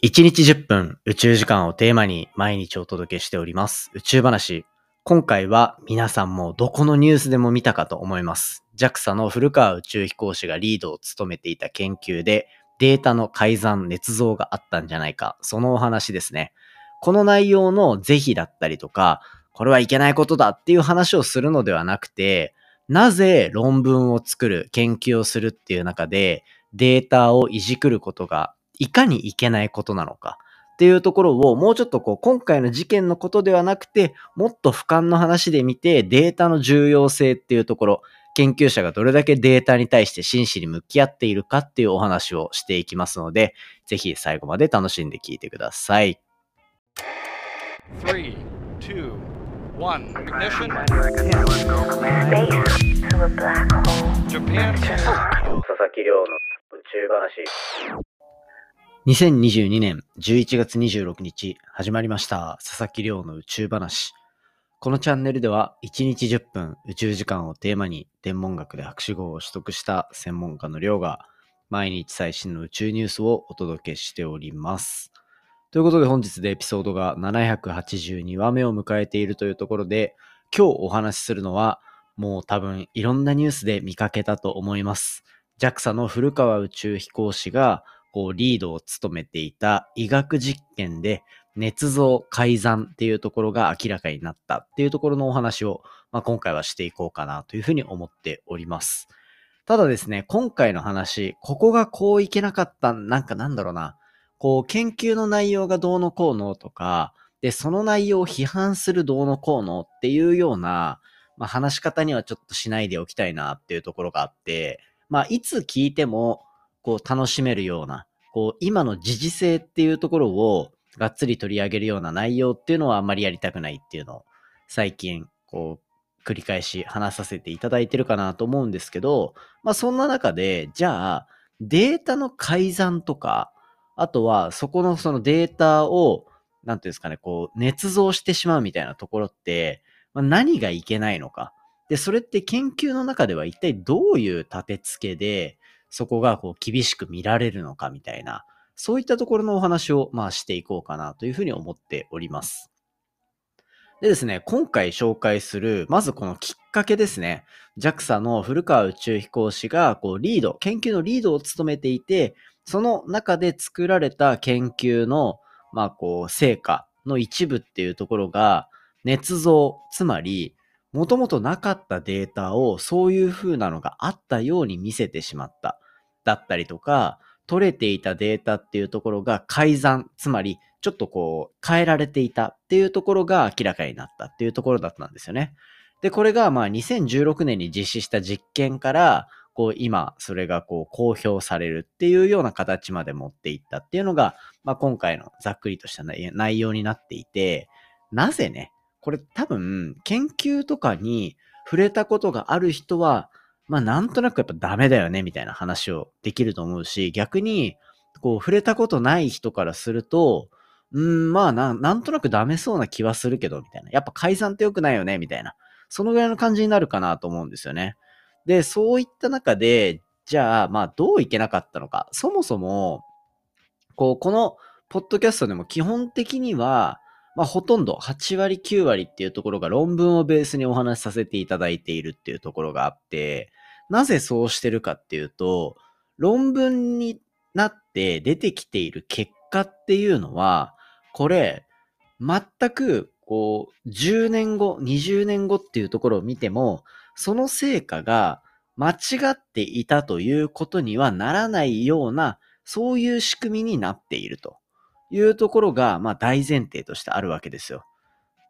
1日10分宇宙時間をテーマに毎日お届けしております宇宙話。今回は皆さんもどこのニュースでも見たかと思います。JAXA の古川宇宙飛行士がリードを務めていた研究でデータの改ざん、捏造があったんじゃないか。そのお話ですね。この内容の是非だったりとか、これはいけないことだっていう話をするのではなくて、なぜ論文を作る、研究をするっていう中でデータをいじくることがいかにいけないことなのかっていうところをもうちょっとこう今回の事件のことではなくてもっと俯瞰の話で見てデータの重要性っていうところ研究者がどれだけデータに対して真摯に向き合っているかっていうお話をしていきますのでぜひ最後まで楽しんで聞いてください。Three, two, one. Ignition. Space to a black hole. Japan. 佐々木亮の宇宙話。2022年11月26日始まりました佐々木亮の宇宙話。このチャンネルでは1日10分宇宙時間をテーマに天文学で博士号を取得した専門家の亮が毎日最新の宇宙ニュースをお届けしております。ということで本日でエピソードが782話目を迎えているというところで今日お話しするのはもう多分いろんなニュースで見かけたと思います。JAXA の古川宇宙飛行士がこうリードを務めていた医学実験で捏造改ざんっていうところが明らかになったっていうところのお話を、まあ、今回はしていこうかなというふうに思っております。ただですね、今回の話、ここがこういけなかった、なんかなんだろうな、こう研究の内容がどうのこうのとか、で、その内容を批判するどうのこうのっていうような、まあ、話し方にはちょっとしないでおきたいなっていうところがあって、まあ、いつ聞いても、こう、楽しめるような、こう、今の時事性っていうところを、がっつり取り上げるような内容っていうのはあんまりやりたくないっていうのを、最近、こう、繰り返し話させていただいてるかなと思うんですけど、まあ、そんな中で、じゃあ、データの改ざんとか、あとは、そこのそのデータを、なんていうんですかね、こう、捏造してしまうみたいなところって、ま、何がいけないのか。で、それって研究の中では一体どういう立て付けで、そこがこう厳しく見られるのかみたいな、そういったところのお話をまあしていこうかなというふうに思っております。でですね、今回紹介する、まずこのきっかけですね。JAXA の古川宇宙飛行士がこうリード、研究のリードを務めていて、その中で作られた研究の、まあこう、成果の一部っていうところが、捏造、つまり、もともとなかったデータをそういう風なのがあったように見せてしまった。だったりとか、取れていたデータっていうところが改ざん、つまりちょっとこう変えられていたっていうところが明らかになったっていうところだったんですよね。で、これがまあ2016年に実施した実験から、こう今それがこう公表されるっていうような形まで持っていったっていうのが、まあ今回のざっくりとした内内容になっていて、なぜね、これ多分研究とかに触れたことがある人は、まあなんとなくやっぱダメだよねみたいな話をできると思うし、逆にこう触れたことない人からすると、うん、まあななんとなくダメそうな気はするけど、みたいな。やっぱ改ざんって良くないよねみたいな。そのぐらいの感じになるかなと思うんですよね。で、そういった中で、じゃあ、まあどういけなかったのか。そもそも、こう、このポッドキャストでも基本的には、まあ、ほとんど8割9割っていうところが論文をベースにお話しさせていただいているっていうところがあって、なぜそうしてるかっていうと、論文になって出てきている結果っていうのは、これ、全く、こう、10年後、20年後っていうところを見ても、その成果が間違っていたということにはならないような、そういう仕組みになっていると。いうところが、まあ大前提としてあるわけですよ。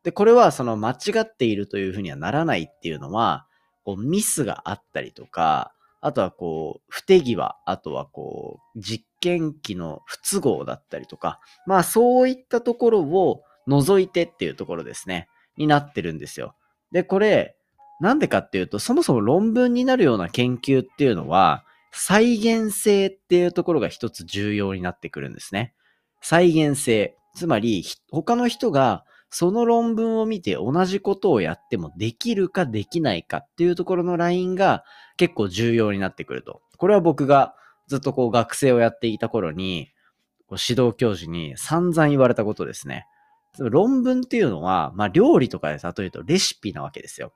で、これはその間違っているというふうにはならないっていうのは、こうミスがあったりとか、あとはこう、不手際、あとはこう、実験機の不都合だったりとか、まあそういったところを除いてっていうところですね、になってるんですよ。で、これ、なんでかっていうと、そもそも論文になるような研究っていうのは、再現性っていうところが一つ重要になってくるんですね。再現性。つまり、他の人がその論文を見て同じことをやってもできるかできないかっていうところのラインが結構重要になってくると。これは僕がずっとこう学生をやっていた頃に、指導教授に散々言われたことですね。論文っていうのは、まあ料理とかで例えるとレシピなわけですよ。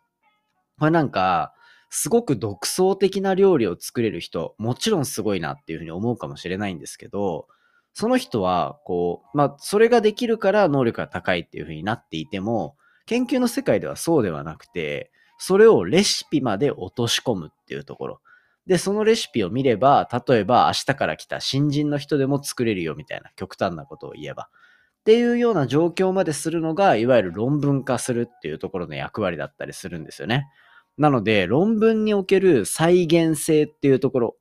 これなんか、すごく独創的な料理を作れる人、もちろんすごいなっていうふうに思うかもしれないんですけど、その人は、こう、まあ、それができるから能力が高いっていうふうになっていても、研究の世界ではそうではなくて、それをレシピまで落とし込むっていうところ。で、そのレシピを見れば、例えば明日から来た新人の人でも作れるよみたいな極端なことを言えば。っていうような状況までするのが、いわゆる論文化するっていうところの役割だったりするんですよね。なので、論文における再現性っていうところ、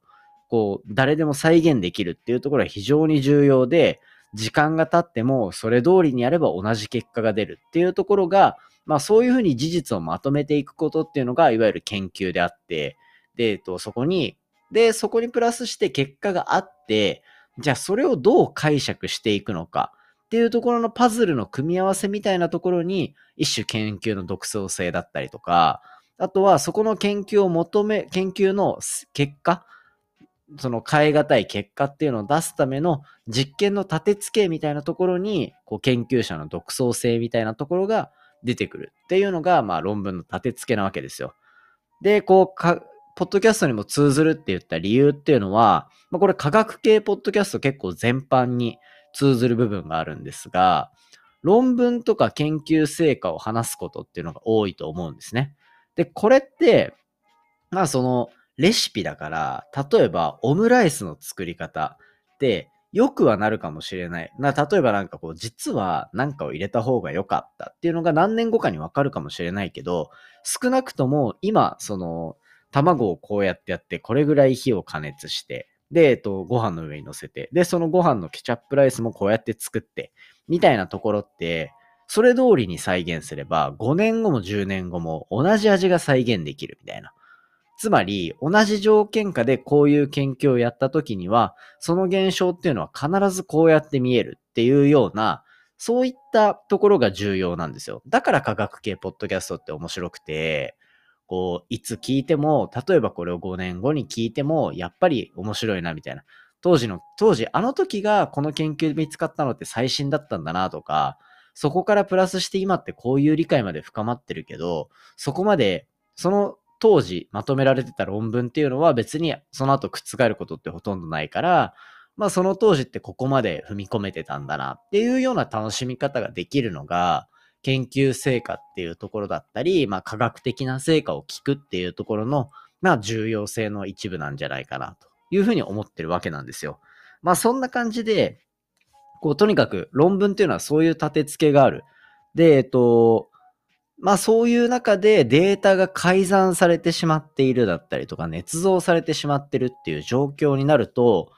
こう、誰でも再現できるっていうところは非常に重要で、時間が経ってもそれ通りにやれば同じ結果が出るっていうところが、まあそういうふうに事実をまとめていくことっていうのが、いわゆる研究であって、で、えっと、そこに、で、そこにプラスして結果があって、じゃあそれをどう解釈していくのかっていうところのパズルの組み合わせみたいなところに、一種研究の独創性だったりとか、あとはそこの研究を求め、研究の結果、その変え難い結果っていうのを出すための実験の立て付けみたいなところに、こう研究者の独創性みたいなところが出てくるっていうのが、まあ論文の立て付けなわけですよ。で、こうか、ポッドキャストにも通ずるって言った理由っていうのは、まあこれ科学系ポッドキャスト結構全般に通ずる部分があるんですが、論文とか研究成果を話すことっていうのが多いと思うんですね。で、これって、まあその、レシピだから、例えばオムライスの作り方って良くはなるかもしれない。な例えばなんかこう、実は何かを入れた方が良かったっていうのが何年後かにわかるかもしれないけど、少なくとも今、その、卵をこうやってやって、これぐらい火を加熱して、で、えっと、ご飯の上に乗せて、で、そのご飯のケチャップライスもこうやって作って、みたいなところって、それ通りに再現すれば、5年後も10年後も同じ味が再現できるみたいな。つまり、同じ条件下でこういう研究をやった時には、その現象っていうのは必ずこうやって見えるっていうような、そういったところが重要なんですよ。だから科学系ポッドキャストって面白くて、こう、いつ聞いても、例えばこれを5年後に聞いても、やっぱり面白いなみたいな。当時の、当時、あの時がこの研究で見つかったのって最新だったんだなとか、そこからプラスして今ってこういう理解まで深まってるけど、そこまで、その当時まとめられてた論文っていうのは別にその後覆ることってほとんどないから、まあその当時ってここまで踏み込めてたんだなっていうような楽しみ方ができるのが、研究成果っていうところだったり、まあ科学的な成果を聞くっていうところの、まあ重要性の一部なんじゃないかなというふうに思ってるわけなんですよ。まあそんな感じで、こう、とにかく論文っていうのはそういう立て付けがある。で、えっと、まあそういう中でデータが改ざんされてしまっているだったりとか、捏造されてしまってるっていう状況になると、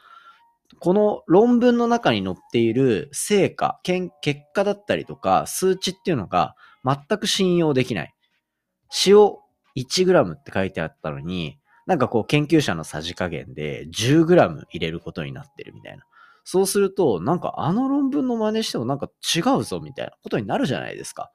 この論文の中に載っている成果、結果だったりとか、数値っていうのが全く信用できない。塩 1g って書いてあったのに、なんかこう研究者のさじ加減で 10g 入れることになってるみたいな。そうすると、なんかあの論文の真似してもなんか違うぞみたいなことになるじゃないですか。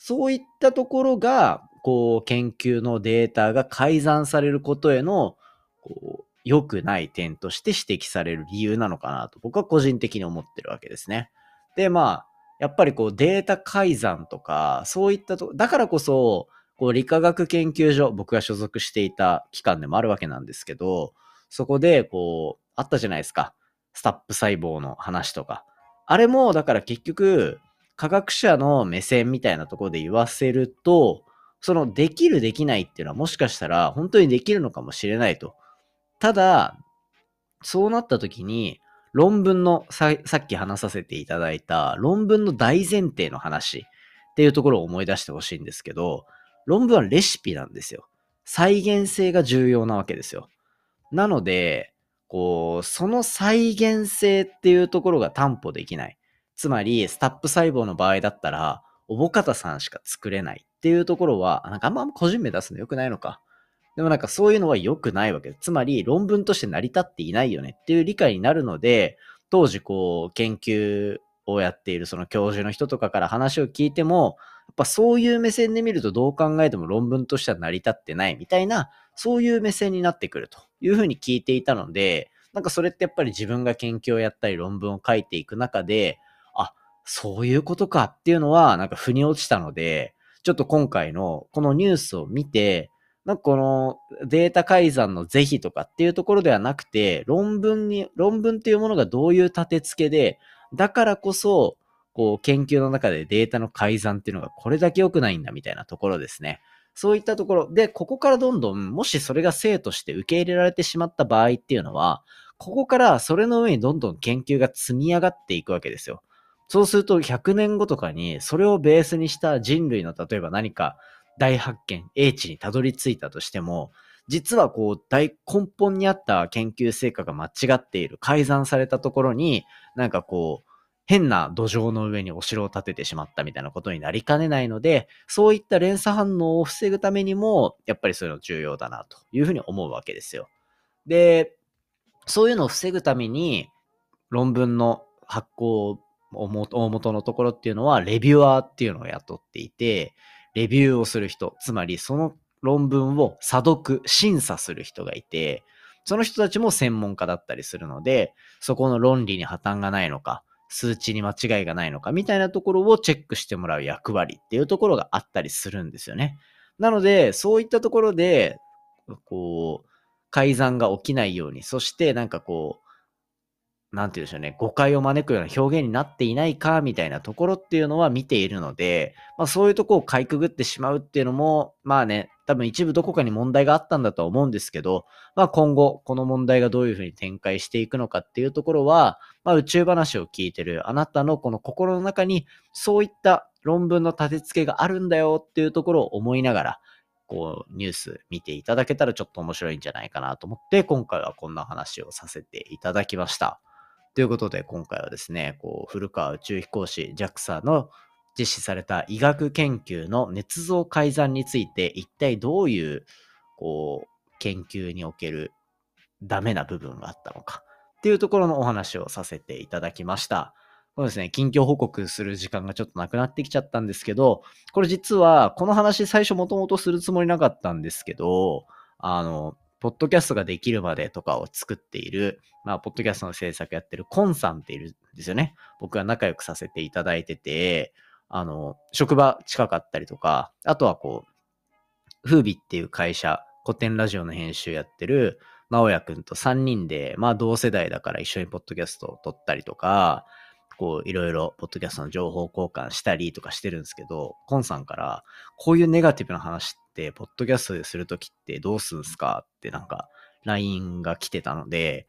そういったところが、こう、研究のデータが改ざんされることへの、こう、良くない点として指摘される理由なのかなと僕は個人的に思ってるわけですね。で、まあ、やっぱりこうデータ改ざんとか、そういったと、だからこそ、こう理化学研究所、僕が所属していた機関でもあるわけなんですけど、そこでこう、あったじゃないですか。スタップ細胞の話とか。あれも、だから結局、科学者の目線みたいなところで言わせると、そのできるできないっていうのはもしかしたら本当にできるのかもしれないと。ただ、そうなった時に、論文のさ、さっき話させていただいた論文の大前提の話っていうところを思い出してほしいんですけど、論文はレシピなんですよ。再現性が重要なわけですよ。なので、こう、その再現性っていうところが担保できない。つまり、スタップ細胞の場合だったら、おぼかたさんしか作れないっていうところは、なんかあんま個人名出すの良くないのか。でもなんかそういうのは良くないわけです。つまり論文として成り立っていないよねっていう理解になるので、当時こう研究をやっているその教授の人とかから話を聞いても、やっぱそういう目線で見るとどう考えても論文としては成り立ってないみたいな、そういう目線になってくるというふうに聞いていたので、なんかそれってやっぱり自分が研究をやったり論文を書いていく中で、そういうことかっていうのはなんか腑に落ちたので、ちょっと今回のこのニュースを見て、なんかこのデータ改ざんの是非とかっていうところではなくて、論文に、論文っていうものがどういう立て付けで、だからこそ、こう研究の中でデータの改ざんっていうのがこれだけ良くないんだみたいなところですね。そういったところで、ここからどんどん、もしそれが生として受け入れられてしまった場合っていうのは、ここからそれの上にどんどん研究が積み上がっていくわけですよ。そうすると100年後とかにそれをベースにした人類の例えば何か大発見、英知にたどり着いたとしても、実はこう大根本にあった研究成果が間違っている、改ざんされたところに、なんかこう、変な土壌の上にお城を建ててしまったみたいなことになりかねないので、そういった連鎖反応を防ぐためにも、やっぱりそういうの重要だなというふうに思うわけですよ。で、そういうのを防ぐために、論文の発行大元のところっていうのは、レビュアーっていうのを雇っていて、レビューをする人、つまりその論文を査読、審査する人がいて、その人たちも専門家だったりするので、そこの論理に破綻がないのか、数値に間違いがないのかみたいなところをチェックしてもらう役割っていうところがあったりするんですよね。なので、そういったところで、こう、改ざんが起きないように、そしてなんかこう、なんて言うんでしょうね、誤解を招くような表現になっていないか、みたいなところっていうのは見ているので、まあそういうとこをかいくぐってしまうっていうのも、まあね、多分一部どこかに問題があったんだとは思うんですけど、まあ今後、この問題がどういうふうに展開していくのかっていうところは、まあ宇宙話を聞いてるあなたのこの心の中に、そういった論文の立て付けがあるんだよっていうところを思いながら、こう、ニュース見ていただけたらちょっと面白いんじゃないかなと思って、今回はこんな話をさせていただきました。ということで、今回はですね、こう、古川宇宙飛行士 JAXA の実施された医学研究の捏造改ざんについて一体どういうこう研究におけるダメな部分があったのかっていうところのお話をさせていただきました。そうですね、近況報告する時間がちょっとなくなってきちゃったんですけど、これ実はこの話最初もともとするつもりなかったんですけど、あの、ポッドキャストができるまでとかを作っている、まあ、ポッドキャストの制作やってるコンさんっているんですよね。僕が仲良くさせていただいてて、あの、職場近かったりとか、あとはこう、風美っていう会社、古典ラジオの編集やってる、直哉くんと3人で、まあ同世代だから一緒にポッドキャストを撮ったりとか、こういろいろポッドキャストの情報交換したりとかしてるんですけど、コンさんからこういうネガティブな話っポッドキャストでするときってどうすんすか？ってなんか LINE が来てたので、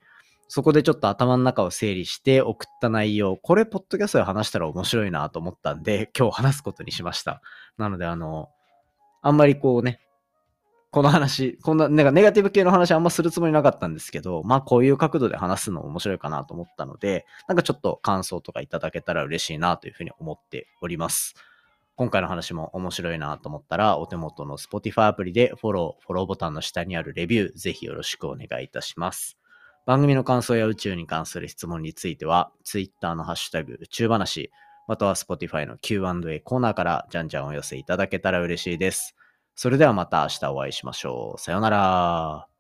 そこでちょっと頭の中を整理して送った内容、これ、ポッドキャストで話したら面白いなと思ったんで、今日話すことにしました。なので、あの、あんまりこうね、この話、こんな、なんかネガティブ系の話あんまするつもりなかったんですけど、まあこういう角度で話すの面白いかなと思ったので、なんかちょっと感想とかいただけたら嬉しいなというふうに思っております。今回の話も面白いなと思ったら、お手元の Spotify アプリでフォロー、フォローボタンの下にあるレビュー、ぜひよろしくお願いいたします。番組の感想や宇宙に関する質問については、Twitter のハッシュタグ宇宙話、または Spotify の Q&A コーナーからじゃんじゃんお寄せいただけたら嬉しいです。それではまた明日お会いしましょう。さようなら。